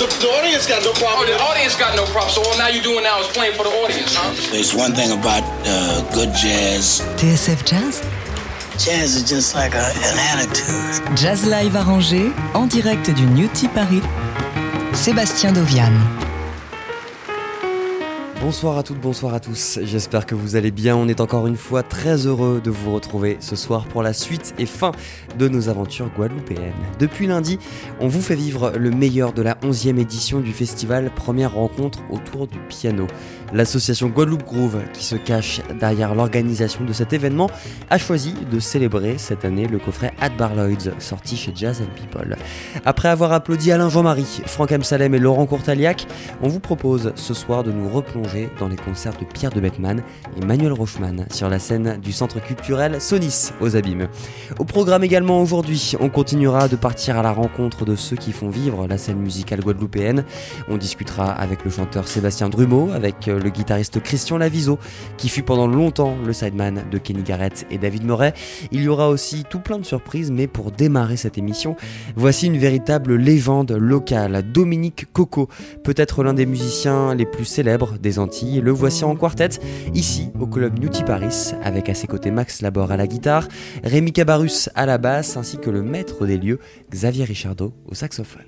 The, the audience got no problem. Oh, the audience got no problem. So all now you doing now is playing for the audience, huh? There's one thing about uh, good jazz. TSF Jazz? Jazz is just like a, an attitude. Jazz Live arrangé en direct du New Tea Paris. Sébastien Dovian. Bonsoir à toutes, bonsoir à tous. J'espère que vous allez bien. On est encore une fois très heureux de vous retrouver ce soir pour la suite et fin de nos aventures guadeloupéennes. Depuis lundi, on vous fait vivre le meilleur de la 11e édition du festival Première rencontre autour du piano. L'association Guadeloupe Groove, qui se cache derrière l'organisation de cet événement, a choisi de célébrer cette année le coffret Adbar Lloyds, sorti chez Jazz and People. Après avoir applaudi Alain Jean-Marie, Franck Amsalem et Laurent Courtaliac, on vous propose ce soir de nous replonger dans les concerts de Pierre de Bettman et Manuel Rochman sur la scène du centre culturel Sonis aux Abîmes. Au programme également aujourd'hui, on continuera de partir à la rencontre de ceux qui font vivre la scène musicale guadeloupéenne. On discutera avec le chanteur Sébastien Drumeau, avec le guitariste Christian Laviso, qui fut pendant longtemps le sideman de Kenny Garrett et David Moret. Il y aura aussi tout plein de surprises, mais pour démarrer cette émission, voici une véritable légende locale, Dominique Coco, peut-être l'un des musiciens les plus célèbres des Antilles. Le voici en quartet, ici au club Newty Paris, avec à ses côtés Max Labor à la guitare, Rémi Cabarus à la basse, ainsi que le maître des lieux, Xavier Richardot au saxophone.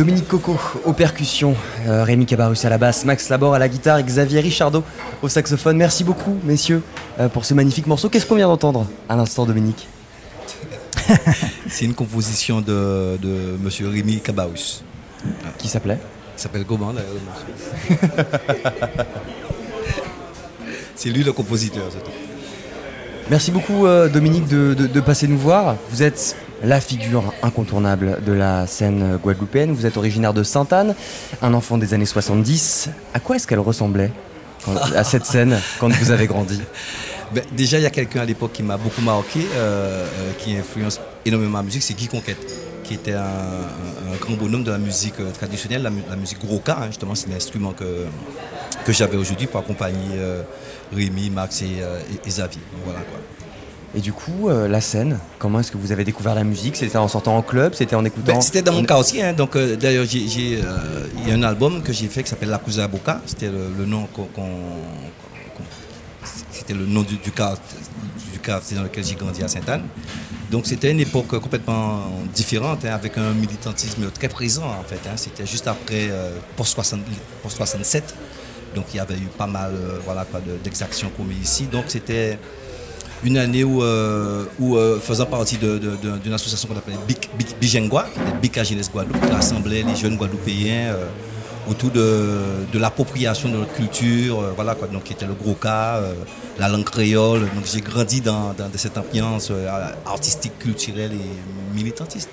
Dominique Coco aux percussions, euh, Rémi Cabarus à la basse, Max Labor à la guitare et Xavier Richardot au saxophone. Merci beaucoup, messieurs, euh, pour ce magnifique morceau. Qu'est-ce qu'on vient d'entendre à l'instant, Dominique C'est une composition de, de monsieur Rémi Cabarus. Qui s'appelait Il s'appelle comment d'ailleurs C'est lui le compositeur, c'est tout. Merci beaucoup euh, Dominique de, de- de passer nous voir. Vous êtes la figure incontournable de la scène guadeloupéenne. Vous êtes originaire de Sainte-Anne, un enfant des années 70. À quoi est-ce qu'elle ressemblait à cette scène quand vous avez grandi? Ben, déjà, il y a quelqu'un à l'époque qui m'a beaucoup marqué, euh, euh, qui influence énormément ma musique, c'est Guy Conquête, qui était un, grand bonhomme de la musique euh, traditionnelle, la, mu- la musique gros hein, justement, c'est l'instrument que, j'avais aujourd'hui pour accompagner Rémi, Max et, Xavier. Voilà. Et du coup, euh, la scène, comment est-ce que vous avez découvert la musique? C'était en sortant en club C'était en écoutant Ben, c'était dans mon cas aussi. hein. Donc, euh, d'ailleurs, euh, il y a un album que j'ai fait qui s'appelle La Cousa Boca. C'était le, le nom qu'on. c'était le nom du, du du quartier dans lequel j'ai grandi à Sainte-Anne. Donc, c'était une époque complètement différente, hein, avec un militantisme très présent, en fait. hein. C'était juste après, euh, pour, 60 pour 67. Donc, il y avait eu pas mal voilà, d'exactions commises ici. Donc, c'était une année où, euh, euh, faisant partie d'une association qu'on appelait était Bica Jeunesse Guadeloupe, qui rassemblait les jeunes Guadeloupéens euh, autour de, l'appropriation de notre culture, voilà quoi, donc qui était le gros la langue créole. Donc j'ai grandi dans, cette ambiance artistique, culturelle et militantiste.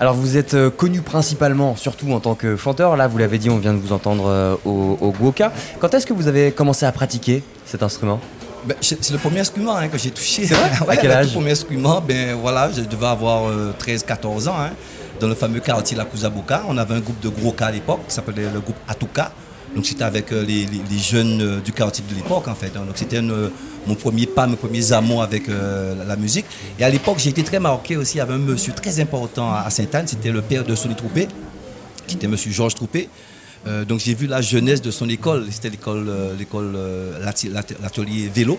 Alors vous êtes connu principalement, surtout en tant que chanteur. Là, vous l'avez dit, on vient de vous entendre au, au. Quand est-ce que vous avez commencé à pratiquer cet instrument? Ben, c'est le premier instrument hein, que j'ai touché. À quel le âge? premier instrument, ben voilà, je devais avoir 13-14 ans. hein, dans le fameux quartier La Cousaboca. On avait un groupe de gros cas à l'époque qui s'appelait le groupe Atuka. Donc c'était avec euh, les, les- les jeunes euh, du quartier de l'époque en fait. hein. Donc c'était mon premier pas, mes premiers amours avec euh, la, la musique. Et à l'époque j'ai été très marqué aussi. Il y avait un monsieur très important à, Sainte-Anne, c'était le père de Soli Troupé, qui était monsieur Georges Troupé. Euh, donc j'ai vu la jeunesse de son école. C'était l'école, euh, euh, l'atelier vélo,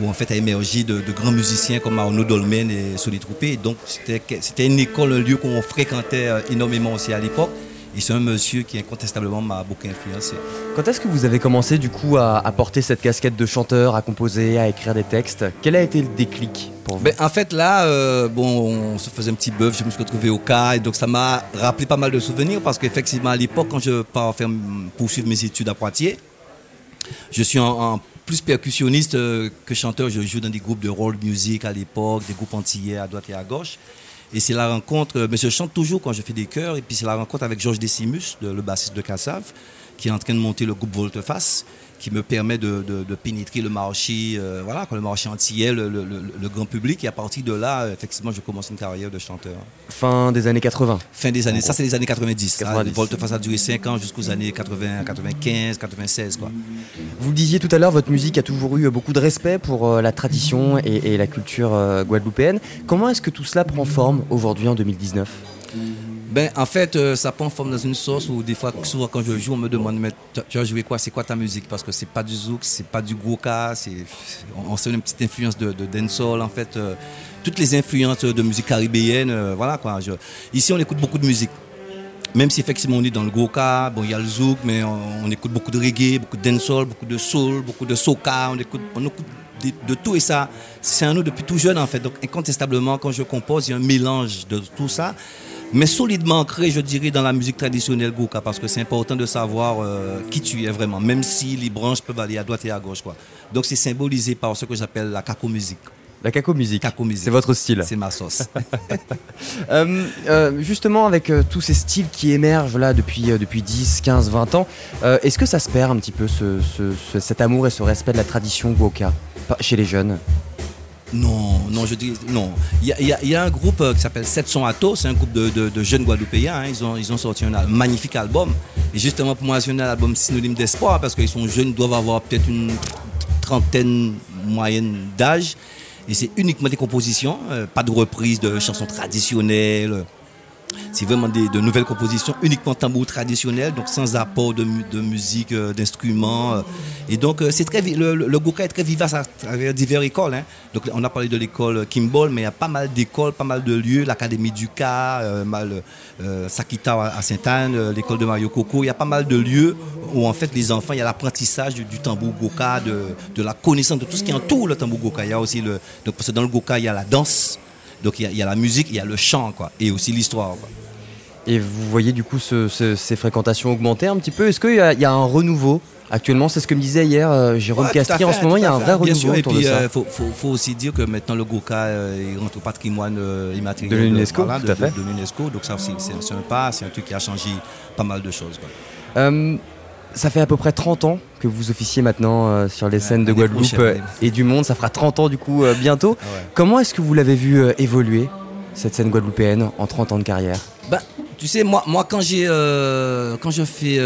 où en fait a émergé de, grands musiciens comme Arnaud Dolmen et Soli Troupé. Donc c'était, c'était une école, un lieu qu'on fréquentait énormément aussi à l'époque. Et c'est un monsieur qui incontestablement m'a beaucoup influencé. Quand est-ce que vous avez commencé du coup à, à porter cette casquette de chanteur, à composer, à écrire des textes? Quel a été le déclic pour vous? Ben, en fait, là, euh, bon, on se faisait un petit bœuf, je me suis retrouvé au cas, et donc ça m'a rappelé pas mal de souvenirs, parce qu'effectivement, à l'époque, quand je pars faire, poursuivre mes études à Poitiers, je suis en, en plus percussionniste euh, que chanteur. Je joue dans des groupes de roll music à l'époque, des groupes antillais à droite et à gauche. Et c'est la rencontre, euh, mais je chante toujours quand je fais des chœurs, et puis c'est la rencontre avec Georges Decimus, de- le bassiste de Cassav, qui est en train de monter le groupe Volteface, qui me permet de, de- de pénétrer le marché, euh, voilà, le marché antillais, le, le- le- le grand public. Et à partir de là, euh, effectivement, je commence une carrière de chanteur. Fin des années 80. Fin des années, ça c'est les années 90. 90. Là, Volteface a duré 5 ans jusqu'aux années 80, 95, 96. Quoi. Vous le disiez tout à l'heure, votre musique a toujours eu beaucoup de respect pour euh, la tradition et, et la culture guadeloupéenne. Comment est-ce que tout cela prend forme aujourd'hui en 2019 Ben, en fait, euh, ça prend forme dans une sauce où des fois, souvent quand je joue, on me demande, mais tu- as joué quoi? C'est quoi ta musique? Parce que c'est pas du zouk, c'est pas du goka, on, on sent une petite influence de, de dancehall, en fait. euh, toutes les influences de musique caribéenne, euh, voilà quoi. Ici, on écoute beaucoup de musique. Même si effectivement on est dans le goka, bon il y a le zouk, mais on, écoute beaucoup de reggae, beaucoup de dancehall, beaucoup de soul, beaucoup de soca, on écoute, on écoute de, de tout et ça, c'est un nous depuis tout jeune en fait. Donc incontestablement quand je compose, il y a un mélange de tout ça, mais solidement ancré, je dirais, dans la musique traditionnelle goka, parce que c'est important de savoir euh, qui tu es vraiment, même si les branches peuvent aller à droite et à gauche quoi. Donc c'est symbolisé par ce que j'appelle la caco musique. La caco musique. C'est votre style. C'est ma sauce. Euh, euh, justement, avec euh, tous ces styles qui émergent là depuis, depuis 10, 15, 20 ans, est-ce que ça se perd un petit peu ce, ce- ce- cet amour et ce respect de la tradition Goka Pas- chez les jeunes? Non, non, je dis non. Il y y y a un groupe euh, qui s'appelle 700 Atos, c'est un groupe de, de- de jeunes Guadeloupéens. hein. Ils, ont, ils ont sorti un magnifique album. Et justement, pour moi, c'est un album synonyme d'espoir parce qu'ils sont jeunes, ils doivent avoir peut-être une trentaine moyenne d'âge. Et c'est uniquement des compositions, euh, pas de reprise de chansons traditionnelles. C'est vraiment des, de nouvelles compositions, uniquement tambour traditionnel, donc sans apport de, mu- de musique, euh, d'instruments. euh. Et donc, euh, c'est très, le, le, Goka est très vivace à travers diverses écoles. hein. Donc, on a parlé de l'école Kimball, mais il y a pas mal d'écoles, pas mal de lieux, l'Académie du euh, mal, Sakita à Sainte-Anne, l'école de Mario Coco. Il y a pas mal de lieux où, en fait, les enfants, il y a l'apprentissage du, tambour Goka, de, de la connaissance de tout ce qui entoure le tambour Goka. Il y a aussi le. Donc, parce que dans le Goka, il y a la danse. Donc il y, a, il y a la musique, il y a le chant, quoi, et aussi l'histoire. Et vous voyez du coup ce- ce- ces fréquentations augmenter un petit peu? Est-ce qu'il y, a- il y a un renouveau? Actuellement C'est ce que me disait hier euh, Jérôme Ouais, Castry. En ce moment, il y a un vrai renouveau sûr, et autour puis de ça. il faut, faut- faut aussi dire que maintenant le Goka euh, il rentre au patrimoine euh, immatériel De l'UNESCO, voilà, de, de- de l'UNESCO. Donc ça aussi, c'est c'est un pas, c'est un truc qui a changé pas mal de choses. quoi. Ça fait à peu près 30 ans que vous officiez maintenant euh, sur les scènes de Guadeloupe euh, et du monde. Ça fera 30 ans du coup euh, bientôt. Ah ouais. Comment est-ce que vous l'avez vu évoluer, cette scène guadeloupéenne, en 30 ans de carrière? Bah, tu sais, moi, moi quand j'ai quand je fais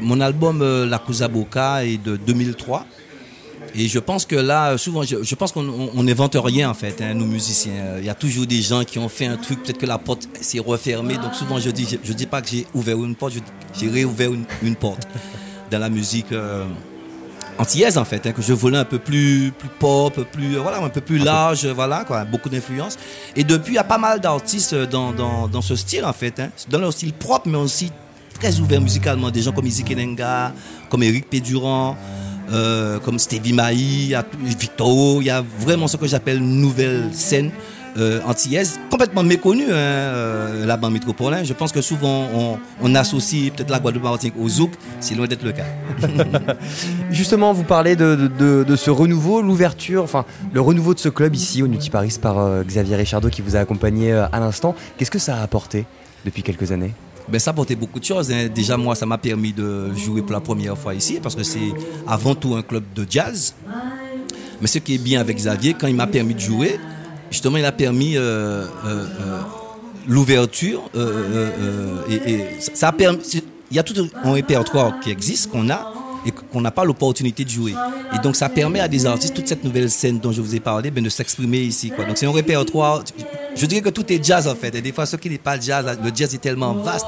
mon album La Cousa Boca est de 2003. Et je pense que là, souvent, je, je pense qu'on on- on n'invente rien en fait, hein, nous musiciens. Il y a toujours des gens qui ont fait un truc, peut-être que la porte s'est refermée. Donc souvent, je dis, je, je dis pas que j'ai ouvert une porte, j'ai réouvert une, une porte dans la musique euh, antillaise en fait, hein, que je voulais un peu plus, plus pop, plus, euh, voilà, un peu plus large, euh, voilà, quoi, beaucoup d'influence. Et depuis, il y a pas mal d'artistes dans, dans, dans ce style en fait, hein, dans leur style propre, mais aussi très ouvert musicalement. Des gens comme Izzy Kenenga, comme Eric Pédurand, euh, comme Stevie Maï, Victor, il y a vraiment ce que j'appelle nouvelle scène euh, antillaise, complètement méconnue, hein, euh, la bande métropolitaine. Je pense que souvent on, on associe peut-être la Guadeloupe Martinique au zouk, c'est loin d'être le cas. Justement, vous parlez de, de- de- de ce renouveau, l'ouverture, enfin le renouveau de ce club ici au Nutty Paris par euh, Xavier Richardot qui vous a accompagné euh, à l'instant. Qu'est-ce que ça a apporté depuis quelques années? Ben, ça a apporté beaucoup de choses. hein. Déjà, moi, ça m'a permis de jouer pour la première fois ici parce que c'est avant tout un club de jazz. Mais ce qui est bien avec Xavier, quand il m'a permis de jouer, justement, il a permis euh, euh, euh, l'ouverture. et, et ça- a permis. Il y a tout un répertoire qui existe, qu'on a, et qu'on n'a pas l'opportunité de jouer. Et donc, ça permet à des artistes, toute cette nouvelle scène dont je vous ai parlé, ben, de s'exprimer ici. Quoi. Donc, c'est un répertoire. Je dirais que tout est jazz, en fait. Et des fois, ce qui n'est pas jazz, le jazz est tellement vaste.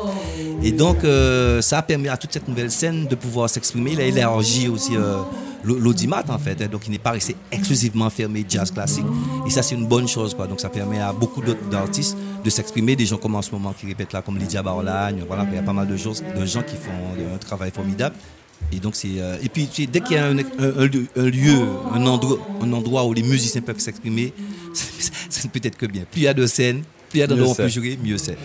Et donc, euh, ça a permis à toute cette nouvelle scène de pouvoir s'exprimer. Il a élargi aussi euh, l'au- l'audimat, en fait. hein. Donc, il n'est pas resté exclusivement fermé jazz classique. Et ça, c'est une bonne chose. Donc, ça permet à beaucoup d'autres d'artistes de s'exprimer. Des gens comme en ce moment qui répètent là, comme Lydia Barlagne. Voilà, il y a pas mal de, choses, de gens qui font un travail formidable. Et donc euh, et puis dès qu'il y a un, lieu, un endroit, un endroit où les musiciens peuvent s'exprimer, ça ne peut être que bien. Plus il y a de scènes, il y a mieux c'est.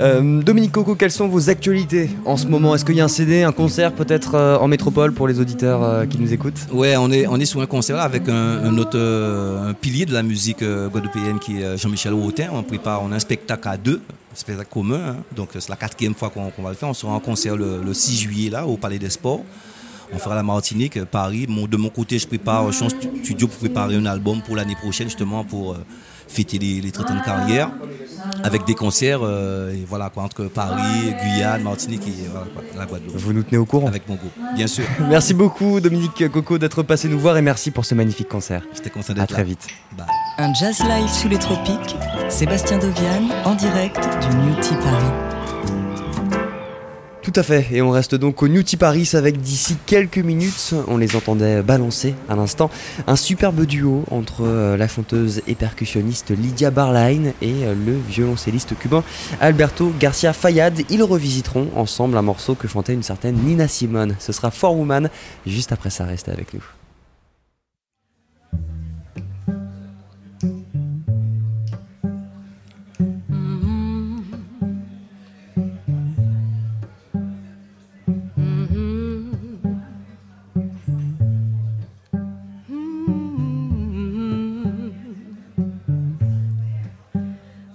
Euh, Dominique Coco, quelles sont vos actualités en ce moment? Est-ce qu'il y a un CD, un concert peut-être euh, en métropole pour les auditeurs euh, qui nous écoutent? Ouais, on est on est sur un concert là avec un, un autre un pilier de la musique guadeloupéenne qui est Jean-Michel Hautin. On prépare, on a un spectacle à deux, un spectacle commun. hein. Donc c'est la quatrième fois qu'on va le faire. On sera en concert le, le 6 juillet là au Palais des Sports. On fera la Martinique, Paris. Mon- de mon côté, je prépare, je suis en stu- studio pour préparer un album pour l'année prochaine, justement, pour fêter les, les 30 ans de carrière, avec des concerts, euh, et voilà, quoi, entre Paris, Guyane, Martinique et voilà, quoi, la Guadeloupe. Vous nous tenez au courant Avec mon groupe, bien sûr. Merci beaucoup Dominique Coco d'être passé nous voir et merci pour ce magnifique concert. J'étais content À d'être très là. vite. Bye. Un jazz live sous les tropiques, Sébastien Dovian en direct du Newty Paris. Tout à fait, et on reste donc au Newty Paris avec d'ici quelques minutes, on les entendait balancer à l'instant, un superbe duo entre euh, la chanteuse et percussionniste Lydia Barline et euh, le violoncelliste cubain Alberto Garcia Fayad. Ils revisiteront ensemble un morceau que chantait une certaine Nina Simone. Ce sera For Woman, juste après ça, restez avec nous.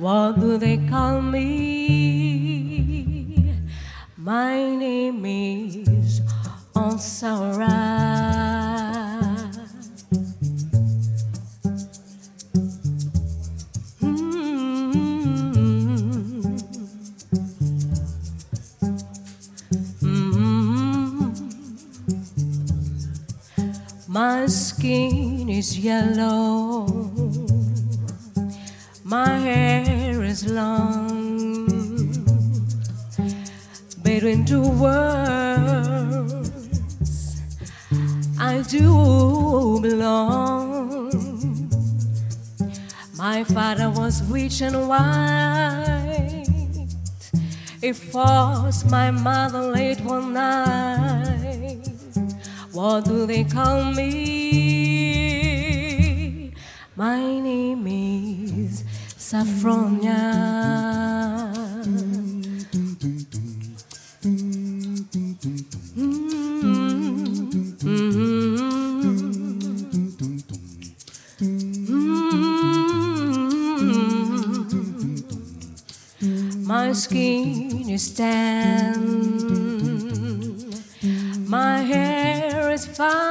What do they call me? My name is Onsara. Hmm. Hmm. Hmm. My skin is yellow. My hair is long. Between two worlds, I do belong. My father was rich and white. He forced my mother late one night. What do they call me? My name is Saffronia. My skin is tan. My hair is fine.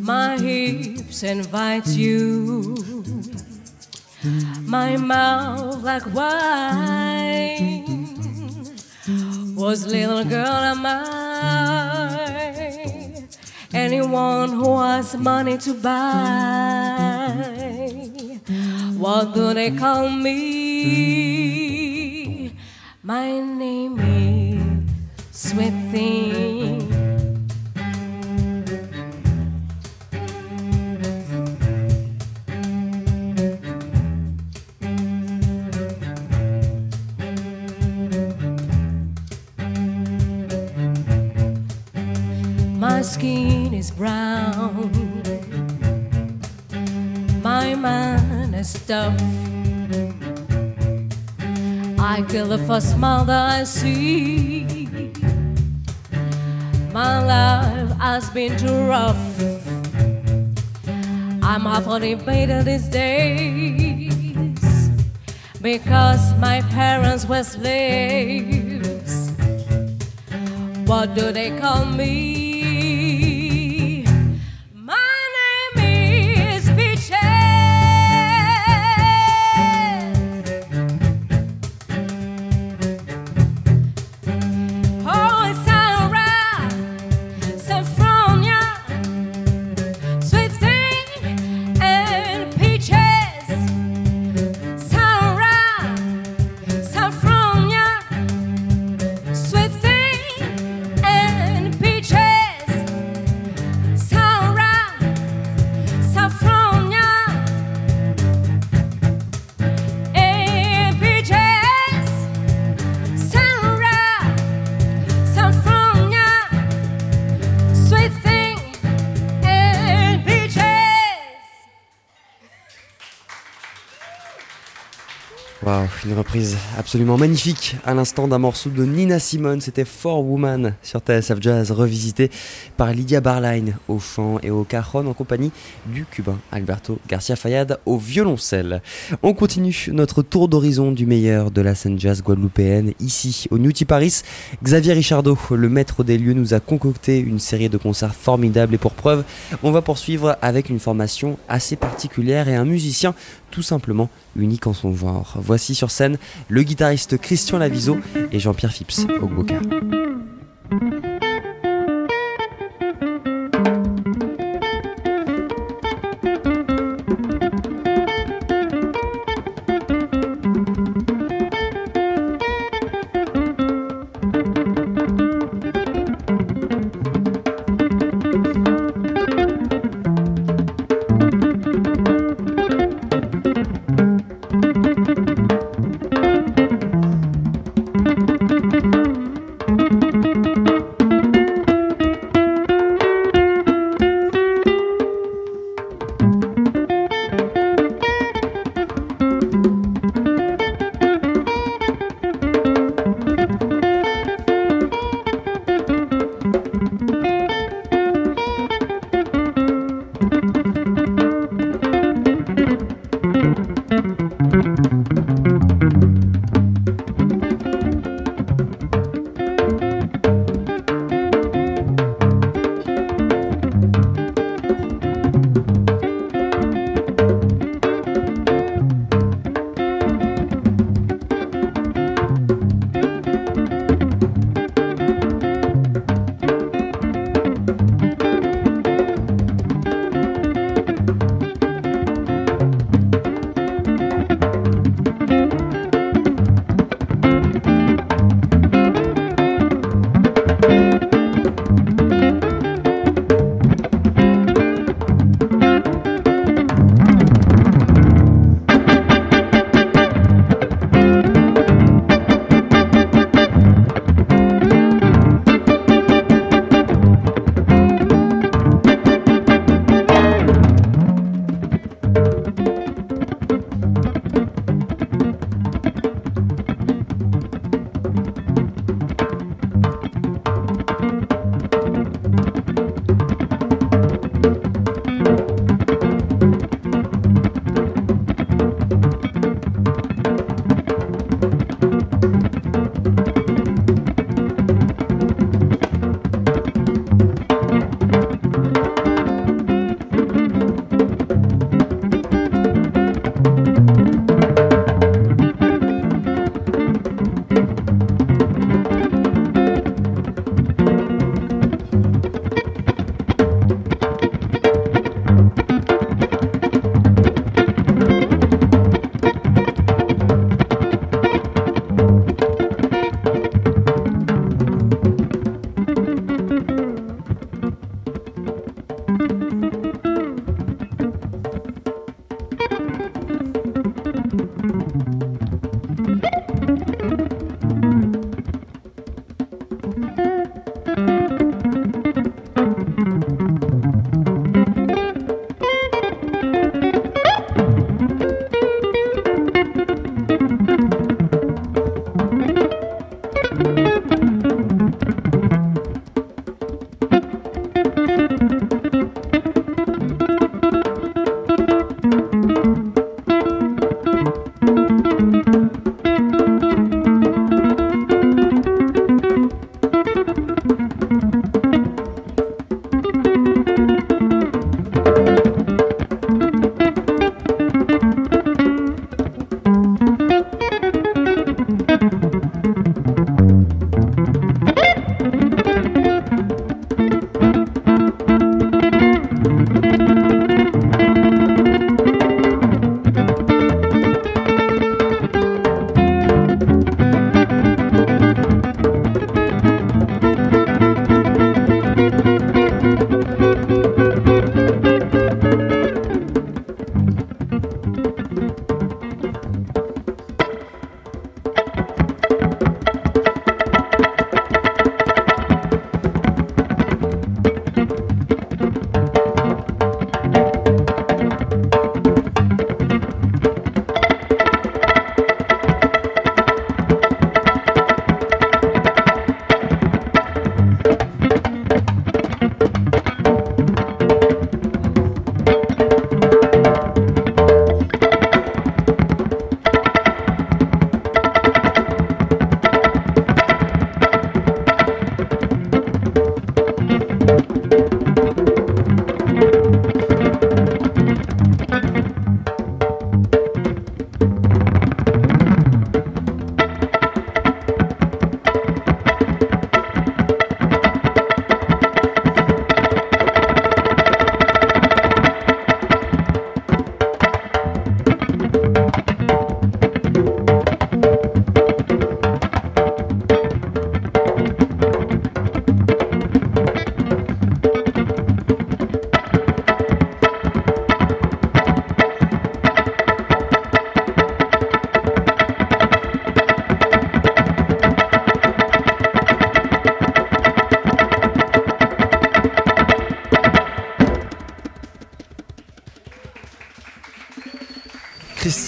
My hips invite you. My mouth like wine. Was little girl am mine. Anyone who has money to buy. What do they call me? My the first smile that I see. My life has been too rough. I'm half debated these days because my parents were slaves. What do they call me? Reprise absolument magnifique à l'instant d'un morceau de Nina Simone, c'était Four Woman sur TSF Jazz, revisité par Lydia Barline au chant et au cajon en compagnie du cubain Alberto Garcia Fayad au violoncelle. On continue notre tour d'horizon du meilleur de la scène jazz guadeloupéenne ici au Newty Paris. Xavier Richardot, le maître des lieux, nous a concocté une série de concerts formidables et pour preuve, on va poursuivre avec une formation assez particulière et un musicien tout simplement unique en son genre. Voici sur scène le guitariste Christian Laviso et Jean-Pierre Phipps au Gboka.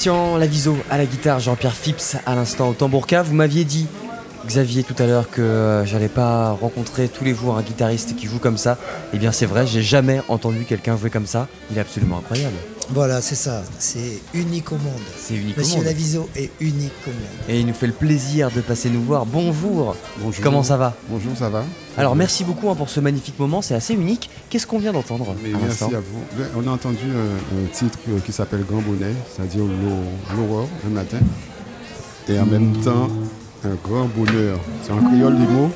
Christian Laviso à la guitare, Jean-Pierre Phipps à l'instant au tambourka. Vous m'aviez dit, Xavier, tout à l'heure que euh, j'allais pas rencontrer tous les jours un guitariste qui joue comme ça. Eh bien, c'est vrai, j'ai jamais entendu quelqu'un jouer comme ça. Il est absolument incroyable. Voilà, c'est ça. C'est unique au monde. C'est unique au Monsieur monde. Laviso est unique au monde. Et il nous fait le plaisir de passer nous voir. Bonjour. Comment ça va? Bonjour, ça va Alors, merci beaucoup hein, pour ce magnifique moment. C'est assez unique. Qu'est-ce qu'on vient d'entendre merci à vous. On a entendu un, un titre euh, qui s'appelle Grand Bonnet, c'est-à-dire l'au- l'aurore le matin, et en même temps un grand bonheur. C'est en créole, les mots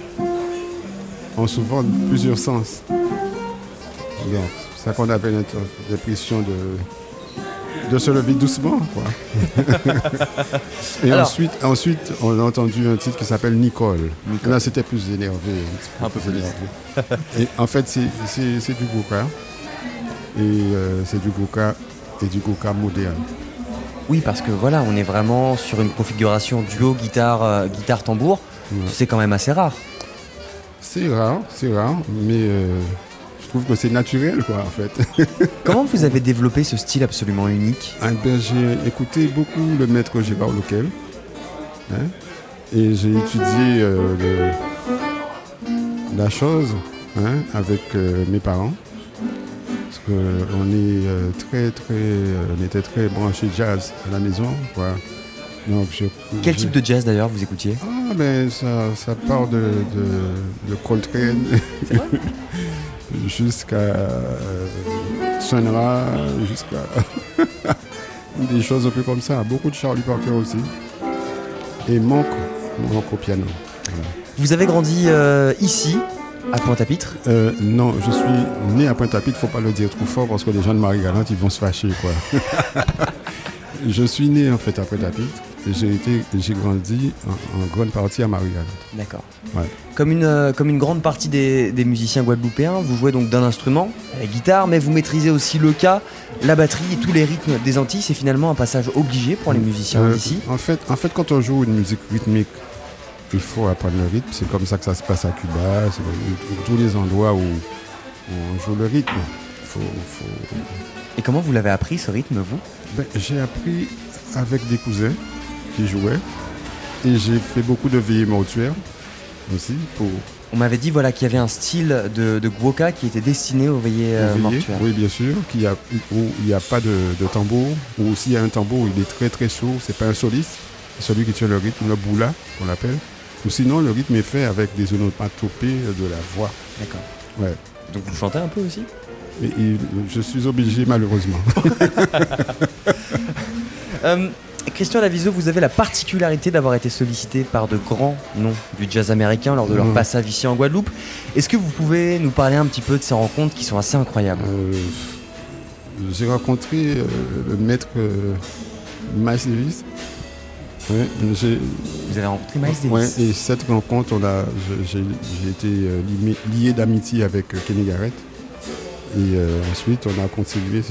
ont souvent plusieurs sens. Donc, C'est ça qu'on appelle l'impression de, de se lever doucement. Quoi. et Alors- ensuite, ensuite, on a entendu un titre qui s'appelle Nicole. Là, c'était plus énervé. Un peu plus. énervé. Et en fait, c'est- du Goka. Et euh, c'est du Goka et du Goka moderne. Oui, parce que voilà, on est vraiment sur une configuration duo guitare, euh, guitare tambour. C'est quand même assez rare. C'est rare, c'est rare, mais euh, trouve que c'est naturel, quoi, en fait. Comment vous avez développé ce style absolument unique? Ah, ben, j'ai écouté beaucoup le maître Gérard Lequel. hein, et j'ai étudié euh, le- la chose hein, avec euh, mes parents. Parce qu'on est euh, très, très, euh, on était très branchés jazz à la maison. Quoi. Donc, je- Quel je- type de jazz d'ailleurs vous écoutiez? Ah, ben ça, ça part de, de, de Coltrane Sun Ra, jusqu'à des choses un peu comme ça. Beaucoup de Charlie Parker aussi. Et Monk, Monk au piano. Voilà. Vous avez grandi euh, ici, à Pointe-à-Pitre? Euh, non, je suis né à Pointe-à-Pitre, faut pas le dire trop fort parce que les gens de Marie-Galante, ils vont se fâcher, quoi. je suis né en fait à et j'ai été, j'ai grandi en, en grande partie à Marie-Galante. D'accord. Ouais. Comme une, euh, comme une grande partie des, des musiciens guadeloupéens, vous jouez donc d'un instrument, la guitare, mais vous maîtrisez aussi le cas, la batterie et tous les rythmes des Antilles. C'est finalement un passage obligé pour les musiciens Euh, d'ici. En fait, en fait, quand on joue une musique rythmique, il faut apprendre le rythme. C'est comme ça que ça se passe à Cuba, c'est tous les endroits où, où on joue le rythme. Faut, faut- Et comment vous l'avez appris ce rythme, vous? Ben, j'ai appris avec des cousins qui jouaient et j'ai fait beaucoup de veillées mortuaires aussi pour On m'avait dit voilà, qu'il y avait un style de, de guoka qui était destiné aux veillées euh, veiller. mortuaires. Oui, bien sûr, qu'il y a, où il n'y a pas de, de tambour, ou s'il y a un tambour, il est très très sourd, c'est pas un soliste, c'est celui qui tient le rythme, le boula qu'on appelle. Ou sinon, le rythme est fait avec des onomatopées de la voix. D'accord. Ouais. Donc vous chantez un peu aussi? Et, et je suis obligé, malheureusement. Euh, Christian Laviso, vous avez la particularité d'avoir été sollicité par de grands noms du jazz américain lors de leur passage ici en Guadeloupe. Est-ce que vous pouvez nous parler un petit peu de ces rencontres qui sont assez incroyables? Euh, J'ai rencontré euh, le maître Miles Davis. Ouais, Vous avez rencontré Miles Ouais, Davis et cette rencontre, j'ai été limé- lié d'amitié avec Kenny Garrett. Et euh, ensuite, on a continué.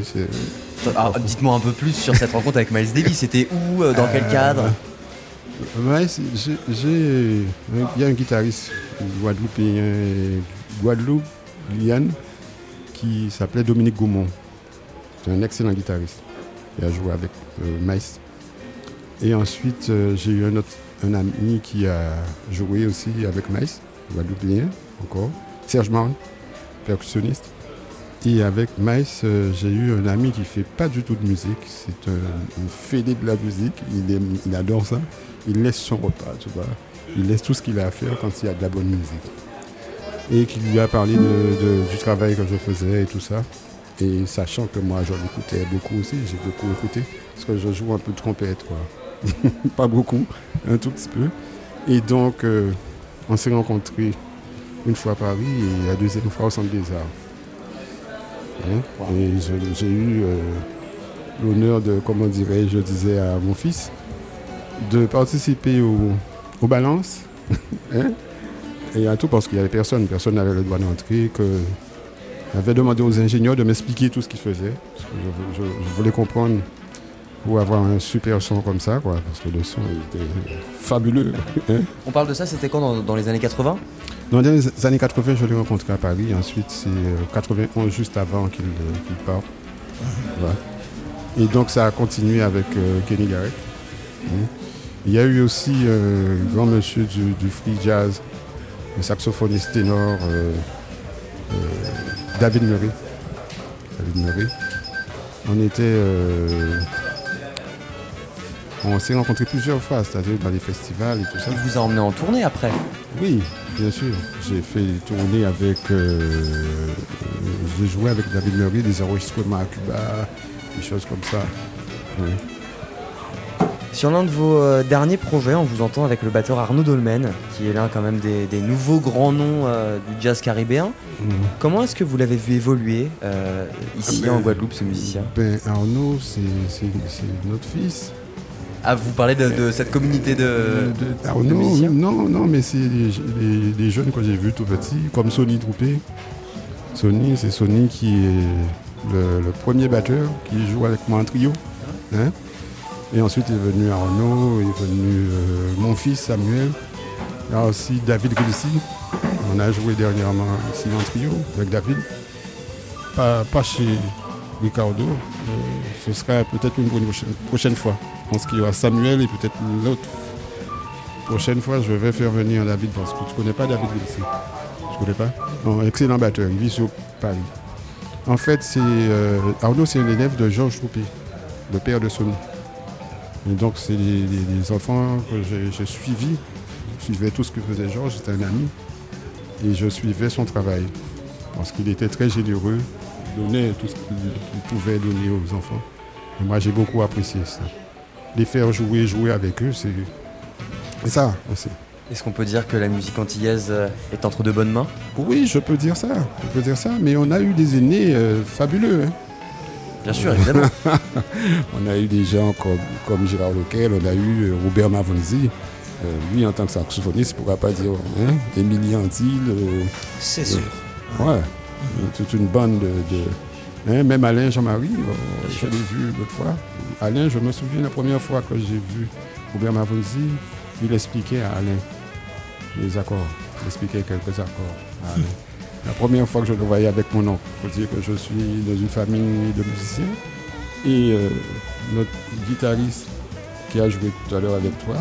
Alors, Dites-moi un peu plus sur cette rencontre avec Miles Davis. C'était où euh, Dans quel Euh, cadre c'est- j'ai- j'ai- il y a un guitariste guadeloupéen, Guadeloupe, Guyane, qui s'appelait Dominique Gaumont. C'est un excellent guitariste. Il a joué avec euh, Miles. Et ensuite, euh, j'ai eu un autre un ami qui a joué aussi avec Miles, guadeloupéen encore, Serge Marne, percussionniste. Et avec Miles, euh, j'ai eu un ami qui fait pas du tout de musique. C'est un, un de la musique. Il, adore ça. Il laisse son repas, tu vois. Il laisse tout ce qu'il a à faire quand il y a de la bonne musique. Et qui lui a parlé du travail que je faisais et tout ça. Et sachant que moi, j'en écoutais beaucoup aussi, j'ai beaucoup écouté. Parce que je joue un peu de trompette, quoi. pas beaucoup, un tout petit peu. Et donc, euh, on s'est rencontrés une fois à Paris et la deuxième fois au Centre des Arts. Hein? Et j'ai eu euh, l'honneur de, comment dirais-je, je disais à mon fils, de participer au, aux balances. hein? Et à tout parce qu'il n'y avait personne, personne n'avait le droit d'entrer, que j'avais demandé aux ingénieurs de m'expliquer tout ce qu'ils faisaient. Parce que je, je- je voulais comprendre pour avoir un super son comme ça, quoi, parce que le son était fabuleux. hein. On parle de ça, c'était quand dans, dans les années 80 Dans les années 80, je l'ai rencontré à Paris. Ensuite, c'est euh, 91, juste avant qu'il euh, parte. Voilà. Et donc ça a continué avec euh, Kenny Garrett. Hein. Il y a eu aussi euh, un grand monsieur du, du free jazz, le saxophoniste ténor euh, euh, David Murray. David Murray. On était. On s'est rencontrés plusieurs fois, c'est-à-dire dans les festivals et tout ça. Il vous a emmené en tournée après Oui, bien sûr. J'ai fait des tournées avec. euh, J'ai joué avec David Murray, des enregistrements à Cuba, des choses comme ça. Oui. Sur l'un de vos euh, derniers projets, on vous entend avec le batteur Arnaud Dolmen, qui est l'un quand même des, des nouveaux grands noms euh, du jazz caribéen. Mhm. Comment est-ce que vous l'avez vu évoluer euh, ici Ah ben, en Guadeloupe, ce musicien? Ben, Arnaud, c'est notre fils. Ah, vous parlez de, de cette communauté de, de- de Arnaud, musiciens non, non, mais c'est des, des- des jeunes que j'ai vus tout petits, comme Sonny Troupé. Sonny, c'est Sonny qui est le, le premier batteur qui joue avec moi en trio. hein. Et ensuite est venu Arnaud, est venu euh, mon fils Samuel. Il y a aussi David Grissi. On a joué dernièrement ici en trio avec David. Pas, pas chez Ricardo. Ce sera peut-être une prochaine, fois. Je pense qu'il y aura Samuel et peut-être l'autre Prochaine fois, je vais faire venir David parce que tu connais pas David Grissi. Tu connais pas? Excellent batteur. Il vit sur Paris. En fait, euh, Arnaud, c'est un élève de Georges Troupé, le père de Sonny. Et donc, c'est des, enfants que j'ai suivis. Je suivais tout ce que faisait Georges, c'était un ami. Et je suivais son travail. Parce qu'il était très généreux, donnait tout ce qu'il pouvait donner aux enfants. Et moi, j'ai beaucoup apprécié ça. Les faire jouer, jouer avec eux, c'est ça aussi. Est-ce qu'on peut dire que la musique antillaise euh, est entre de bonnes mains? Oui, je peux dire ça. Je peux dire ça. Mais on a eu des aînés euh, fabuleux. hein. Bien sûr, évidemment. on a eu des gens comme, comme Gérard Lequel, on a eu euh, Robert Mavonzi. Euh, lui, en tant que saxophoniste, ne pourra pas dire hein, Émilie Antil. euh, C'est euh, sûr. Ouais. Toute une bande de. de- hein, même Alain Jean-Marie, euh, je l'ai vu l'autre fois. Alain, je me souviens la première fois que j'ai vu Robert Mavonzi, il expliquait à Alain les accords. Il expliquait quelques accords à Alain. La première fois que je le voyais avec mon oncle, il faut dire que je suis dans une famille de musiciens. Et euh, notre guitariste qui a joué tout à l'heure avec toi,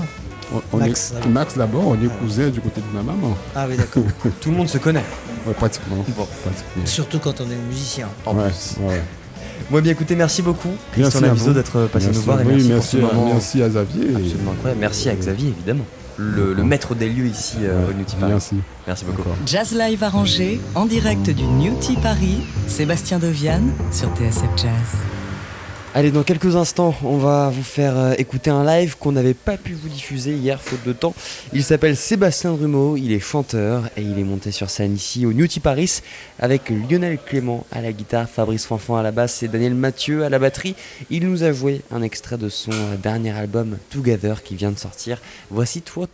on, on Max, est, d'abord. Max d'abord, on est cousin du côté de ma maman. Ah oui, d'accord. Tout le monde se connaît. Ouais, pratiquement. pratiquement. Surtout quand on est musicien. En Ouais, plus. ouais. Bon, bien écoutez, merci beaucoup, Christian Merci à Laviso, vous. d'être passé Merci nous voir. à Et vous. merci, pour merci ce à- moment merci à Xavier. Absolument incroyable. Merci à Xavier, évidemment. Le, le maître des lieux ici euh, au New Tea Paris. Merci. Merci beaucoup. Jazz Live arrangé en direct du New Tea Paris, Sébastien Dovian sur TSF Jazz. Allez, dans quelques instants, on va vous faire euh, écouter un live qu'on n'avait pas pu vous diffuser hier, faute de temps. Il s'appelle Sébastien Drumeau, il est chanteur et il est monté sur scène ici au New Tea Paris avec Lionel Clément à la guitare, Fabrice Fanfan à la basse et Daniel Mathieu à la batterie. Il nous a joué un extrait de son euh, dernier album Together qui vient de sortir. Voici Trop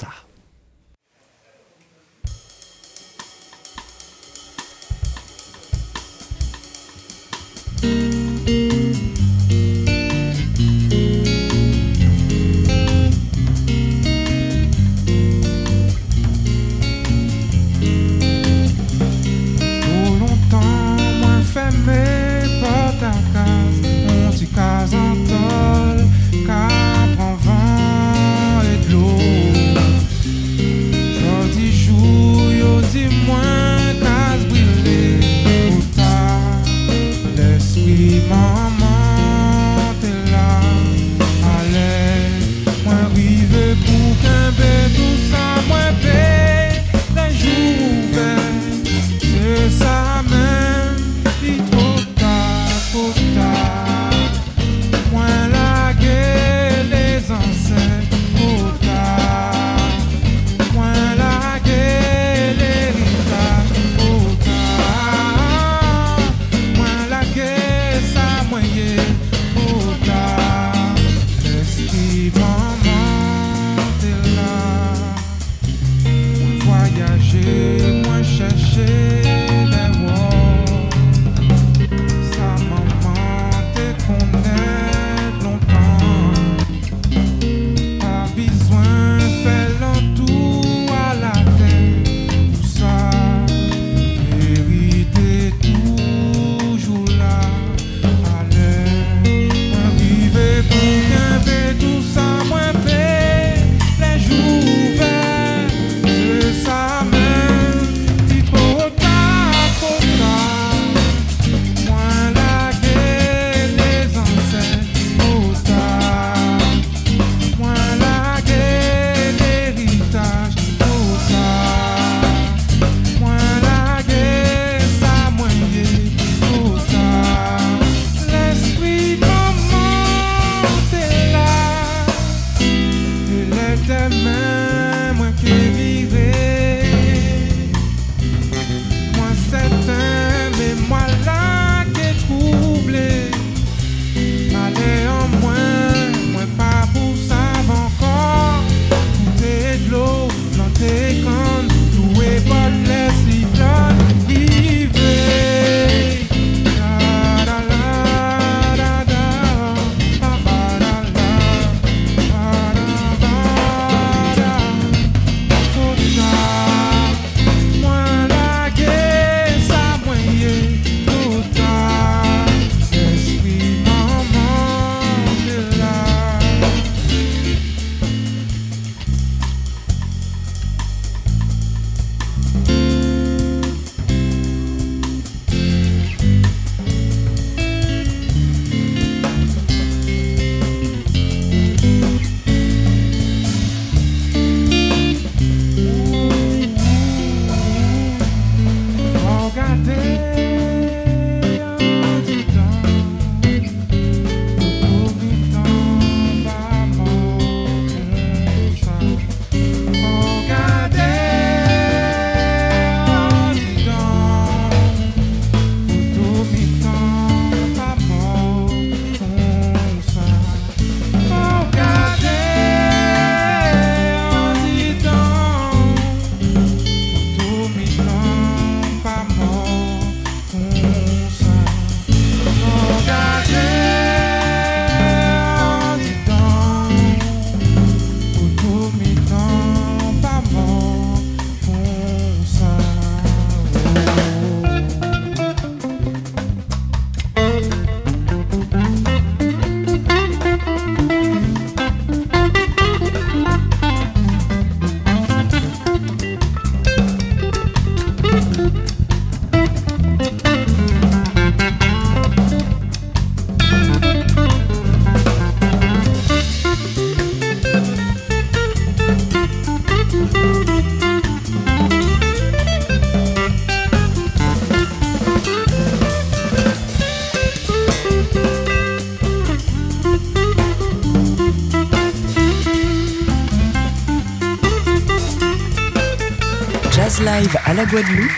la Guadeloupe,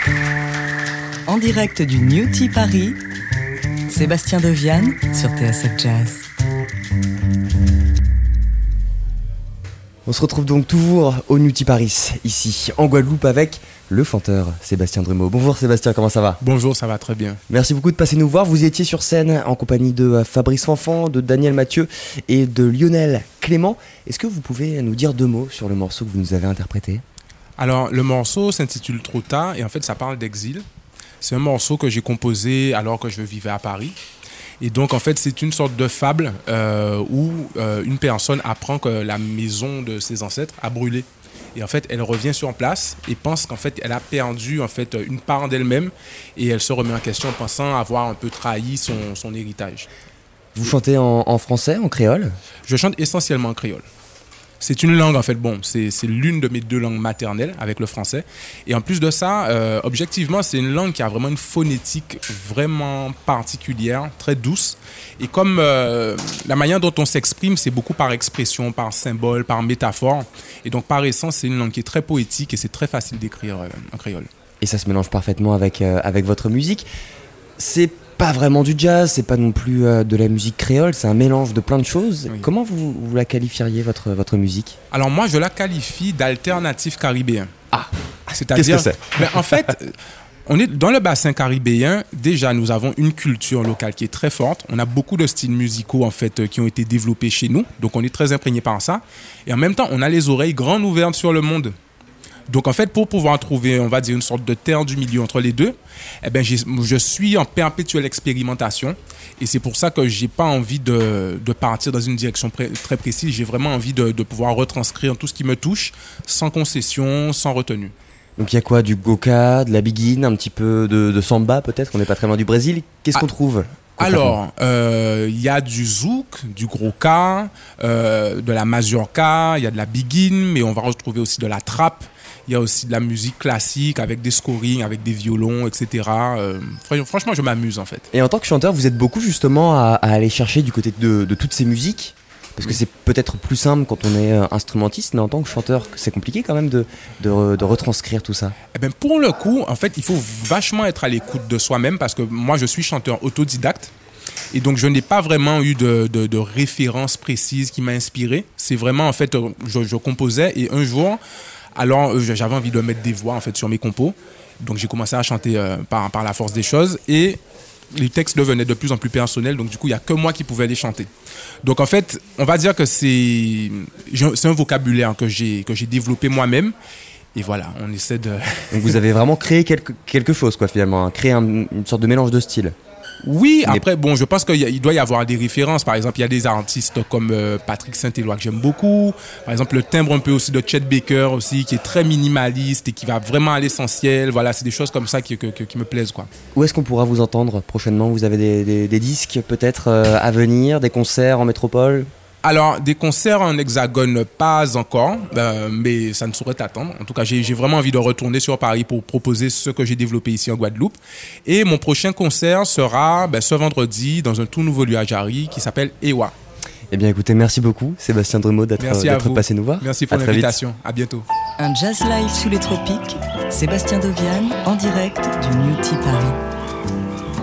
en direct du New Tea Paris, Sébastien Deviane sur TSF Jazz. On se retrouve donc toujours au New Tea Paris, ici, en Guadeloupe, avec le chanteur Sébastien Drumeau. Bonjour Sébastien, comment ça va? Bonjour, ça va très bien. Merci beaucoup de passer nous voir. Vous étiez sur scène en compagnie de Fabrice Fanfan, de Daniel Mathieu et de Lionel Clément. Est-ce que vous pouvez nous dire deux mots sur le morceau que vous nous avez interprété? Alors, le morceau s'intitule Trop tard et en fait, ça parle d'exil. C'est un morceau que j'ai composé alors que je vivais à Paris. Et donc, en fait, c'est une sorte de fable euh, où euh, une personne apprend que la maison de ses ancêtres a brûlé. Et en fait, elle revient sur place et pense qu'en fait, elle a perdu en fait une part d'elle-même et elle se remet en question en pensant avoir un peu trahi son, son héritage. Vous chantez en, en français, en créole? Je chante essentiellement en créole. C'est une langue, en fait, bon, c'est l'une de mes deux langues maternelles avec le français. Et en plus de ça, euh, objectivement, c'est une langue qui a vraiment une phonétique vraiment particulière, très douce. Et comme euh, la manière dont on s'exprime, c'est beaucoup par expression, par symbole, par métaphore. Et donc, par essence, c'est une langue qui est très poétique et c'est très facile d'écrire euh, en créole. Et ça se mélange parfaitement avec, avec votre musique. C'est pas vraiment du jazz, c'est pas non plus euh, de la musique créole, c'est un mélange de plein de choses. Comment vous, vous la qualifieriez, votre, votre musique? Alors moi, je la qualifie d'alternatif caribéen. Ah, c'est-à-dire. qu'est-ce que c'est? Ben, En fait, euh, on est dans le bassin caribéen. Déjà, nous avons une culture locale qui est très forte. On a beaucoup de styles musicaux en fait euh, qui ont été développés chez nous, donc on est très imprégné par ça. Et en même temps, on a les oreilles grandes ouvertes sur le monde. Donc en fait, pour pouvoir trouver, on va dire, une sorte de terre du milieu entre les deux, eh ben, je suis en perpétuelle expérimentation. Et c'est pour ça que j'ai pas envie de, de partir dans une direction pré- très précise. J'ai vraiment envie de, de pouvoir retranscrire tout ce qui me touche, sans concession, sans retenue. Donc il y a quoi? Du goka, de la biguine, un petit peu de, de samba peut-être? On n'est pas très loin du Brésil. Qu'est-ce qu'on trouve Alors, euh, il y a du zouk, du gros K, euh, de la mazurka, il y a de la biguine, mais on va retrouver aussi de la trappe. Il y a aussi de la musique classique avec des scorings, avec des violons, etc. Euh, fr- franchement, je m'amuse en fait. Et en tant que chanteur, vous êtes beaucoup justement à, à aller chercher du côté de, de toutes ces musiques? Parce que c'est peut-être plus simple quand on est euh, instrumentiste, mais en tant que chanteur, c'est compliqué quand même de, de, de retranscrire tout ça. Eh ben, pour le coup, en fait, il faut vachement être à l'écoute de soi-même parce que moi, je suis chanteur autodidacte. Et donc, je n'ai pas vraiment eu de, de, référence précise qui m'a inspiré. C'est vraiment, en fait, euh, je, je composais et un jour, alors euh, j'avais envie de mettre des voix, en fait, sur mes compos. Donc, j'ai commencé à chanter euh, par, la force des choses et les textes devenaient de plus en plus personnels. Donc, du coup, il n'y a que moi qui pouvais les chanter. Donc, en fait, on va dire que c'est un vocabulaire que j'ai développé moi-même. Et voilà, on essaie de... Donc vous avez vraiment créé quelque, quelque chose, quoi, finalement, hein, créé un- une sorte de mélange de styles. Oui, Mais- après, bon, je pense qu'il doit y avoir des références. Par exemple, il y a des artistes comme euh, Patrick Saint-Éloi que j'aime beaucoup. Par exemple, le timbre un peu aussi de Chet Baker aussi, qui est très minimaliste et qui va vraiment à l'essentiel. Voilà, c'est des choses comme ça qui, me plaisent, quoi. Où est-ce qu'on pourra vous entendre prochainement? Vous avez des, des- des disques peut-être euh, à venir, des concerts en métropole? Alors, des concerts en hexagone, pas encore, euh, mais ça ne saurait attendre. En tout cas, j'ai vraiment envie de retourner sur Paris pour proposer ce que j'ai développé ici en Guadeloupe. Et mon prochain concert sera ben, ce vendredi dans un tout nouveau lieu à Jarry qui s'appelle Ewa. Eh bien écoutez, merci beaucoup Sébastien Drumeau d'être vous. passé nous voir. Merci pour l'invitation. À bientôt. Un jazz live sous les tropiques, Sébastien Dovian en direct du New Tea Paris.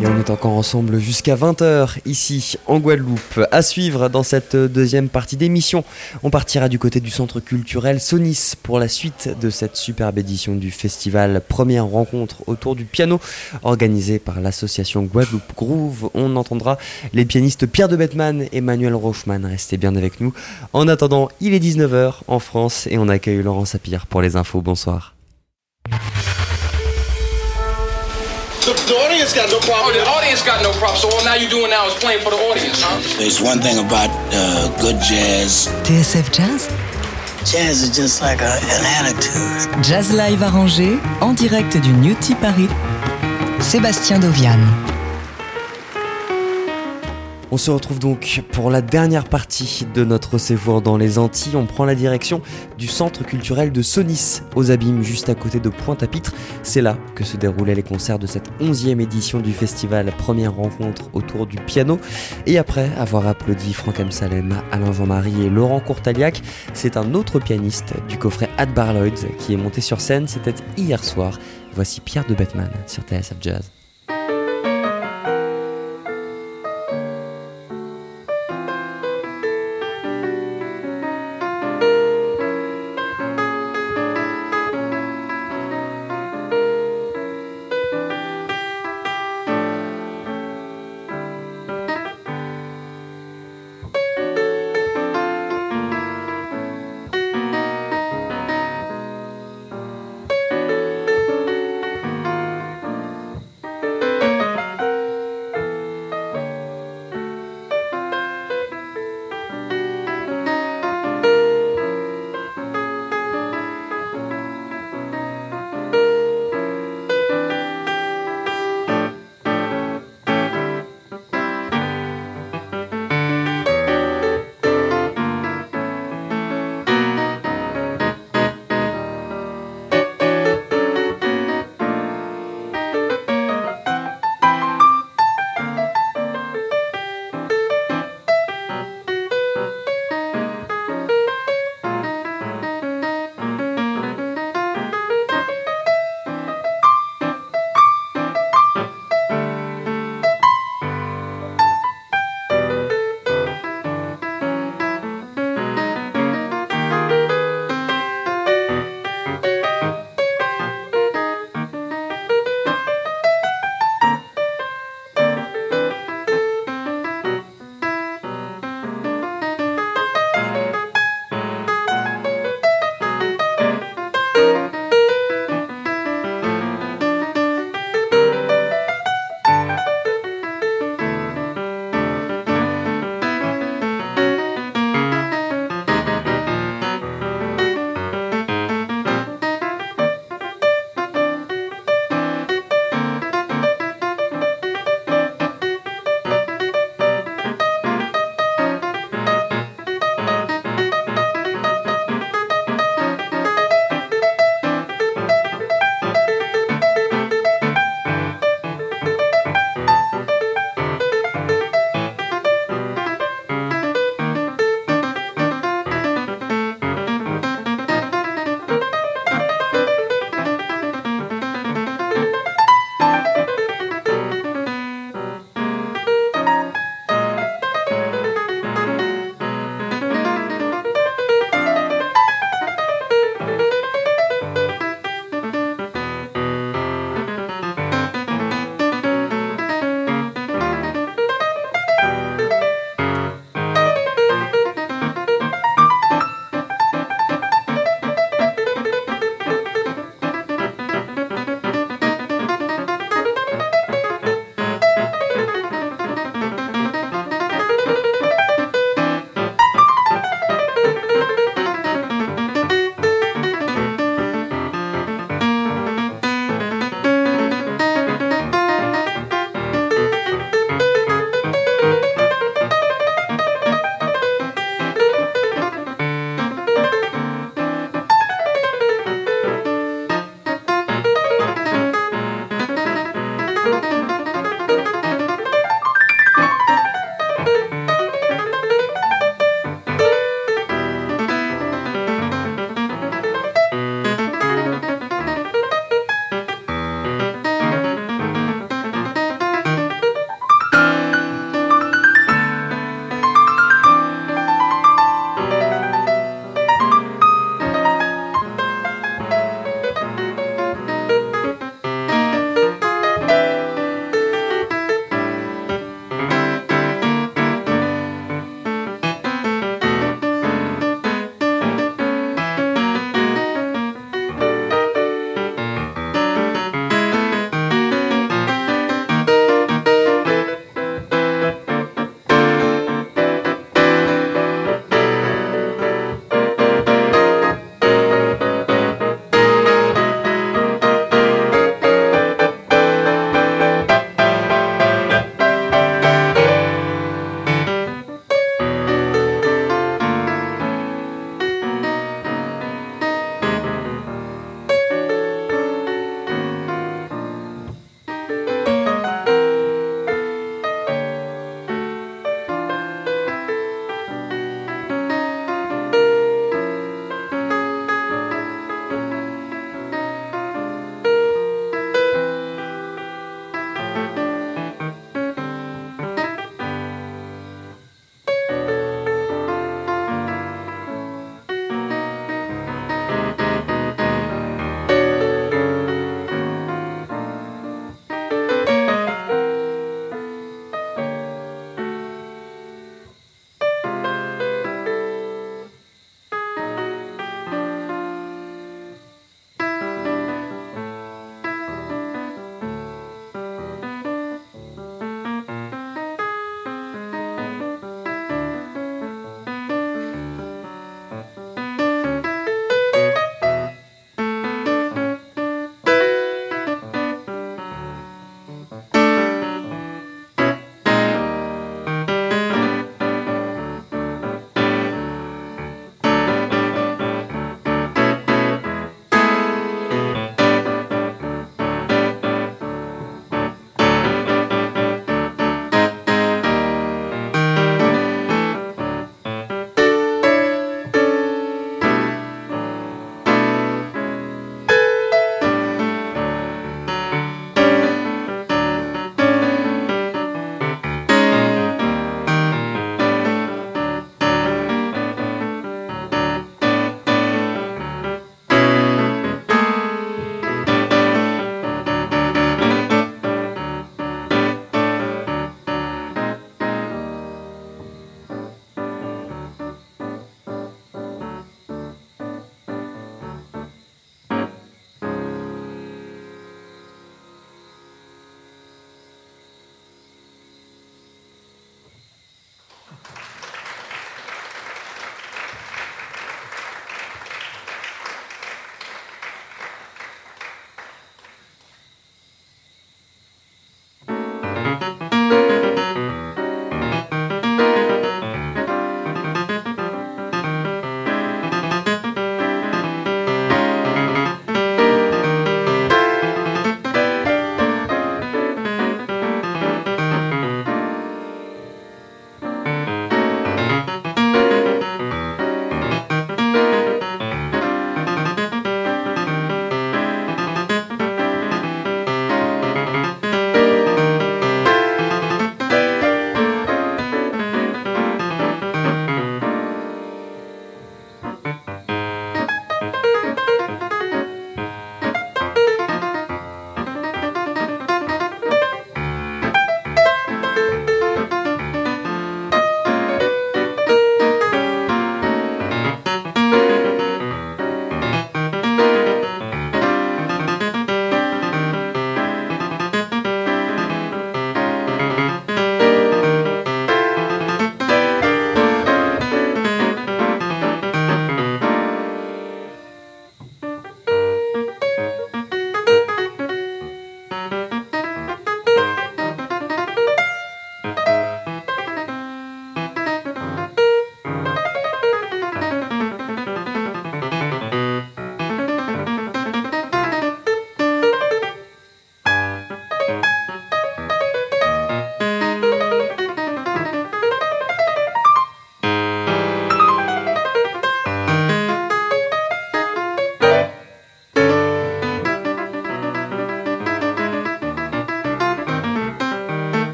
Et on est encore ensemble jusqu'à 20h ici en Guadeloupe. À suivre dans cette deuxième partie d'émission, on partira du côté du centre culturel Sonis pour la suite de cette superbe édition du festival Première rencontre autour du piano organisée par l'association Guadeloupe Groove. On entendra les pianistes Pierre de Bettman et Manuel Rochman. Restez bien avec nous. En attendant, il est 19h en France et on accueille Laurent Sapir pour les infos. Bonsoir. The, audience got no problem. Oh, the audience got no problem. So all now you doing now is playing for the audience, huh? There's one thing about uh, good jazz. TSF Jazz? Jazz is just like a, an attitude. Jazz live arrangé en direct du New Tea Paris. Sébastien Dovian. On se retrouve donc pour la dernière partie de notre séjour dans les Antilles. On prend la direction du centre culturel de Sonis, aux Abîmes, juste à côté de Pointe-à-Pitre. C'est là que se déroulaient les concerts de cette 11e édition du festival Première rencontre autour du piano. Et après avoir applaudi Franck M. Salem, Alain Jean-Marie et Laurent Courtaliac, c'est un autre pianiste du coffret Adbar Lloyds qui est monté sur scène. C'était hier soir. Voici Pierre de Bettman sur TSF Jazz.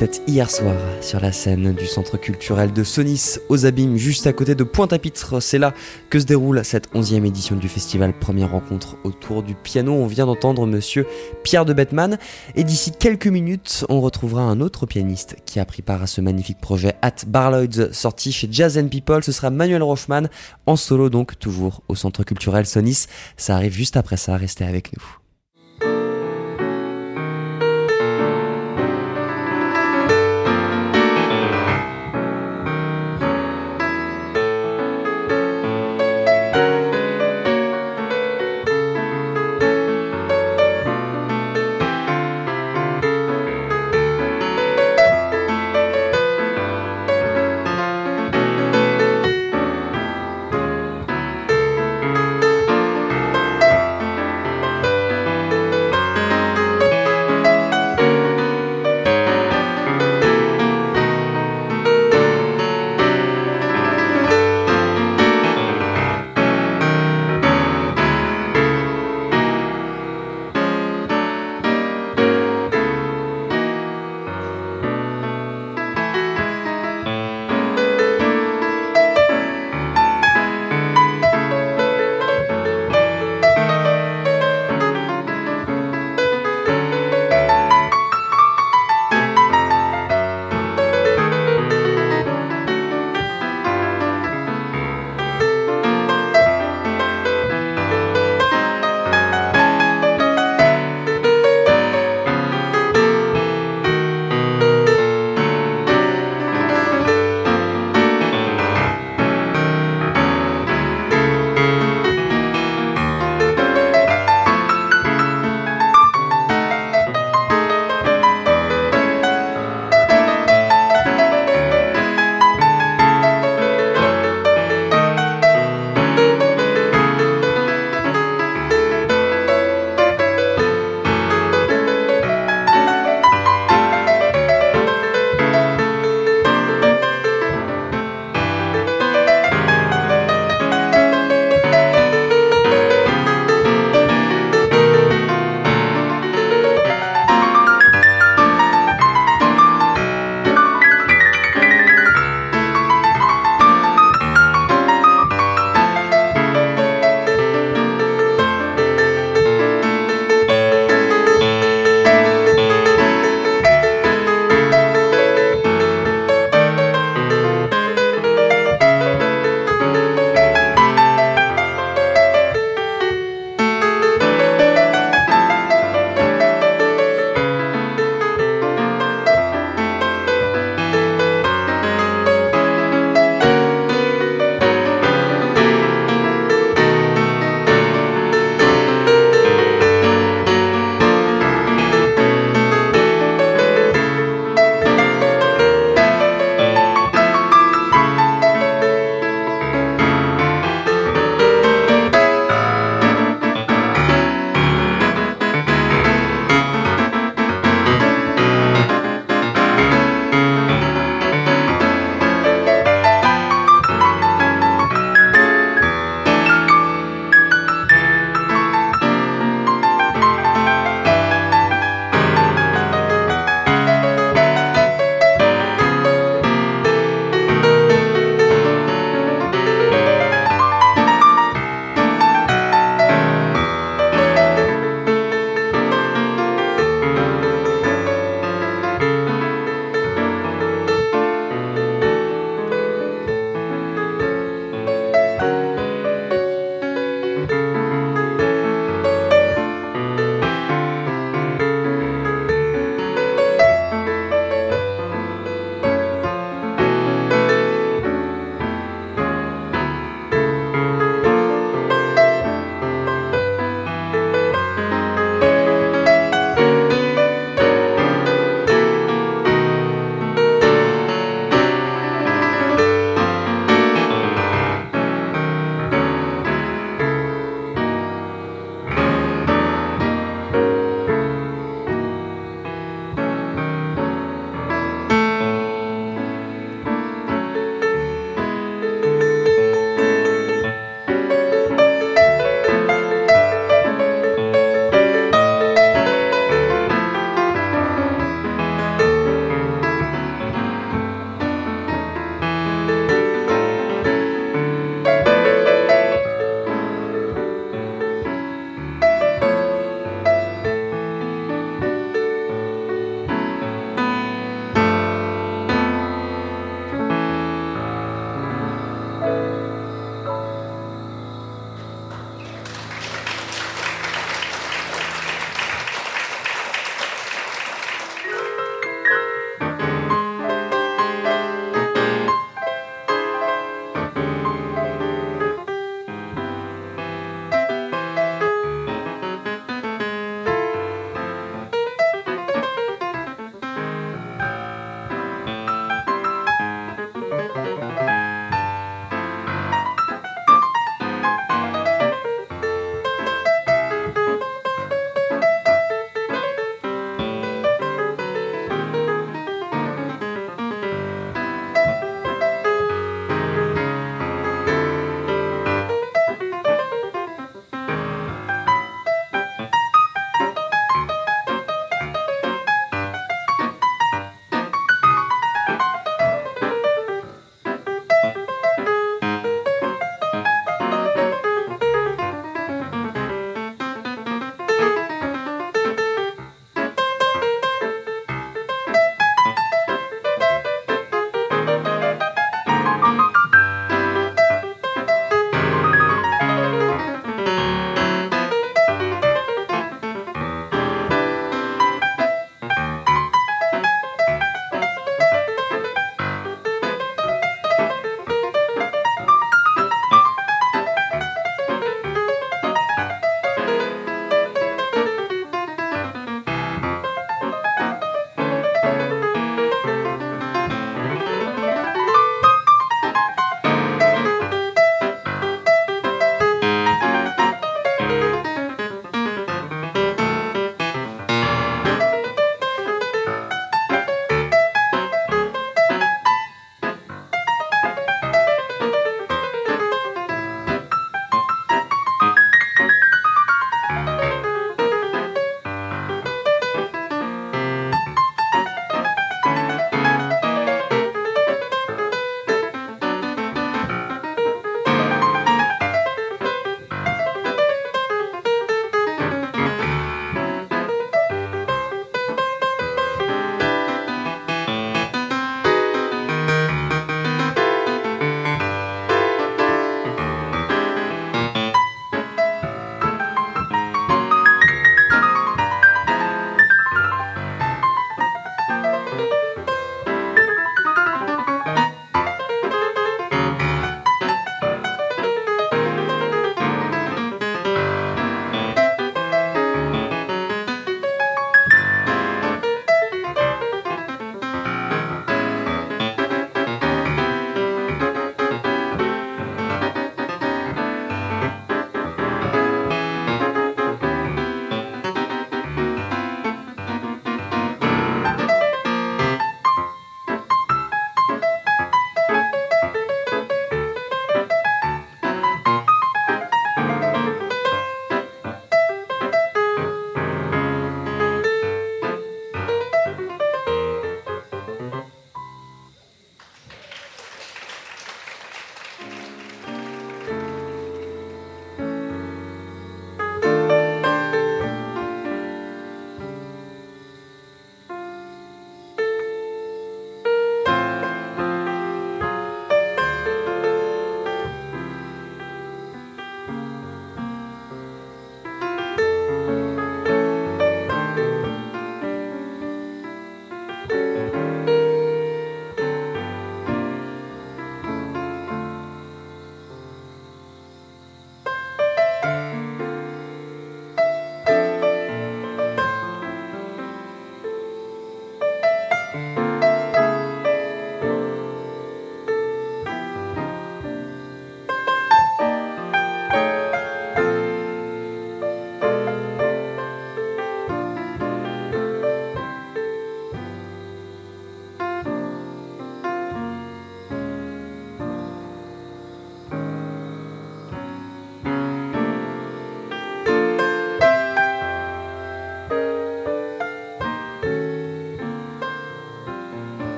C'était hier soir sur la scène du centre culturel de Sonis aux Abîmes, juste à côté de Pointe-à-Pitre. C'est là que se déroule cette 11e édition du festival. Première rencontre autour du piano. On vient d'entendre monsieur Pierre de Bettman. Et d'ici quelques minutes, on retrouvera un autre pianiste qui a pris part à ce magnifique projet At Barloids, sorti chez Jazz and People. Ce sera Manuel Rochman, en solo donc, toujours au centre culturel Sonis. Ça arrive juste après ça. Restez avec nous.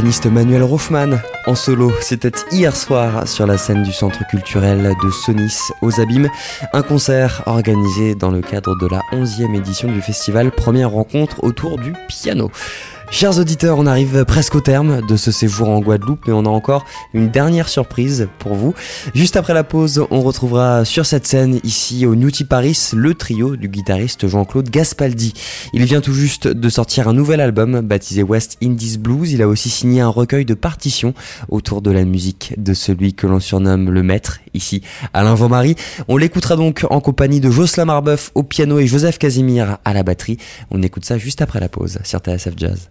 Pianiste Manuel Rothman en solo, c'était hier soir sur la scène du centre culturel de Sonis aux Abîmes, un concert organisé dans le cadre de la 11e édition du festival Première rencontre autour du piano. Chers auditeurs, on arrive presque au terme de ce séjour en Guadeloupe, mais on a encore une dernière surprise pour vous. Juste après la pause, on retrouvera sur cette scène, ici au Newty Paris, le trio du guitariste Jean-Claude Gaspaldi. Il vient tout juste de sortir un nouvel album baptisé West Indies Blues. Il a aussi signé un recueil de partitions autour de la musique de celui que l'on surnomme le maître, ici Alain Vaumarie. On l'écoutera donc en compagnie de Jocelyn Marbeuf au piano et Joseph Casimir à la batterie. On écoute ça juste après la pause sur TSF Jazz.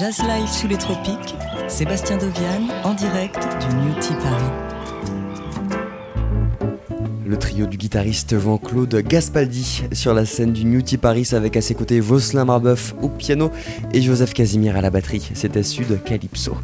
Jazz live sous les tropiques, Sébastien Dovian en direct du New Tea Paris. Le trio du guitariste Jean-Claude Gaspaldi sur la scène du New Tea Paris avec à ses côtés Voslin Marbeuf au piano et Joseph Casimir à la batterie. C'était Sud Calypso.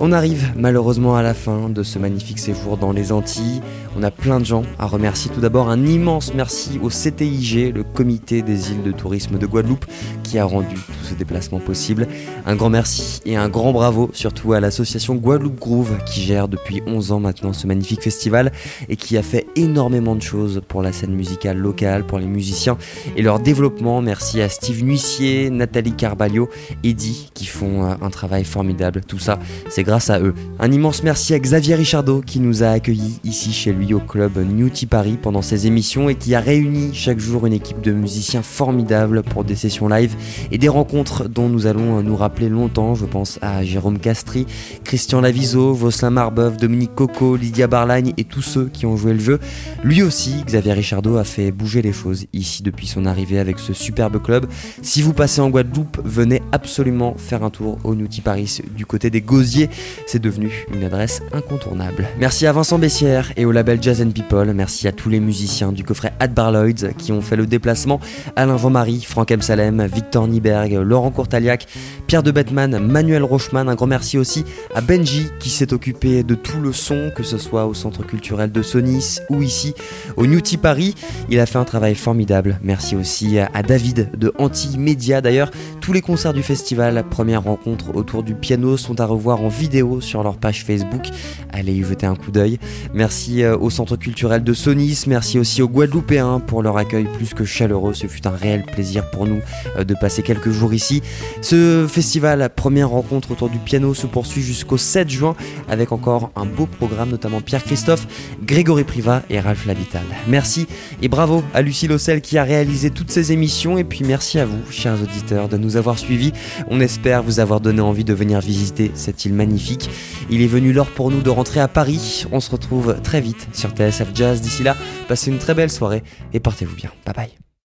On arrive malheureusement à la fin de ce magnifique séjour dans les Antilles. On a plein de gens à remercier. Tout d'abord, un immense merci au CTIG, le comité des îles de tourisme de Guadeloupe, qui a rendu tout ce déplacement possible. Un grand merci et un grand bravo surtout à l'association Guadeloupe Groove qui gère depuis 11 ans maintenant ce magnifique festival et qui a fait énormément de choses pour la scène musicale locale, pour les musiciens et leur développement. Merci à Steve Nuissier, Nathalie Carballo, Eddie qui font euh, un travail formidable. Tout ça, c'est grâce à eux. Un immense merci à Xavier Richardot qui nous a accueillis ici chez lui au club New Tea Paris pendant ses émissions et qui a réuni chaque jour une équipe de musiciens formidables pour des sessions live et des rencontres dont nous allons nous rappeler longtemps. Je pense à Jérôme Castry, Christian Laviso, Voslin Marbeuf, Dominique Coco, Lydia Barlagne et tous ceux qui ont joué le jeu. Lui aussi, Xavier Richardot a fait bouger les choses ici depuis son arrivée avec ce superbe club. Si vous passez en Guadeloupe, venez absolument faire un tour au New Tea Paris du côté des Gosiers. C'est devenu une adresse incontournable. Merci à Vincent Bessière et au label Jazz and People. Merci à tous les musiciens du coffret Adbar Lloyds qui ont fait le déplacement. Alain Jean-Marie, Franck M. Salem, Victor Niberg, Laurent Courtaliac, Pierre de Bettman, Manuel Rochman. Un grand merci aussi à Benji qui s'est occupé de tout le son, que ce soit au centre culturel de Sonis ou ici au New Tea Paris. Il a fait un travail formidable. Merci aussi à David de Anti-Média. D'ailleurs, tous les concerts du festival, première rencontre autour du piano, sont à revoir en vidéo sur leur page Facebook. Allez y jeter un coup d'œil. Merci euh, au centre culturel de Sonis. Merci aussi aux Guadeloupéens pour leur accueil plus que chaleureux. Ce fut un réel plaisir pour nous euh, de passer quelques jours ici. Ce festival, première rencontre autour du piano, se poursuit jusqu'au 7 juin avec encore un beau programme, notamment Pierre Christophe, Grégory Privat et Ralph Lavital. Merci et bravo à Lucie Lossel qui a réalisé toutes ces émissions. Et puis merci à vous, chers auditeurs, de nous avoir suivis. On espère vous avoir donné envie de venir visiter cette île Il est venu l'heure pour nous de rentrer à Paris. On se retrouve très vite sur TSF Jazz. D'ici là, passez une très belle soirée et portez-vous bien. Bye bye.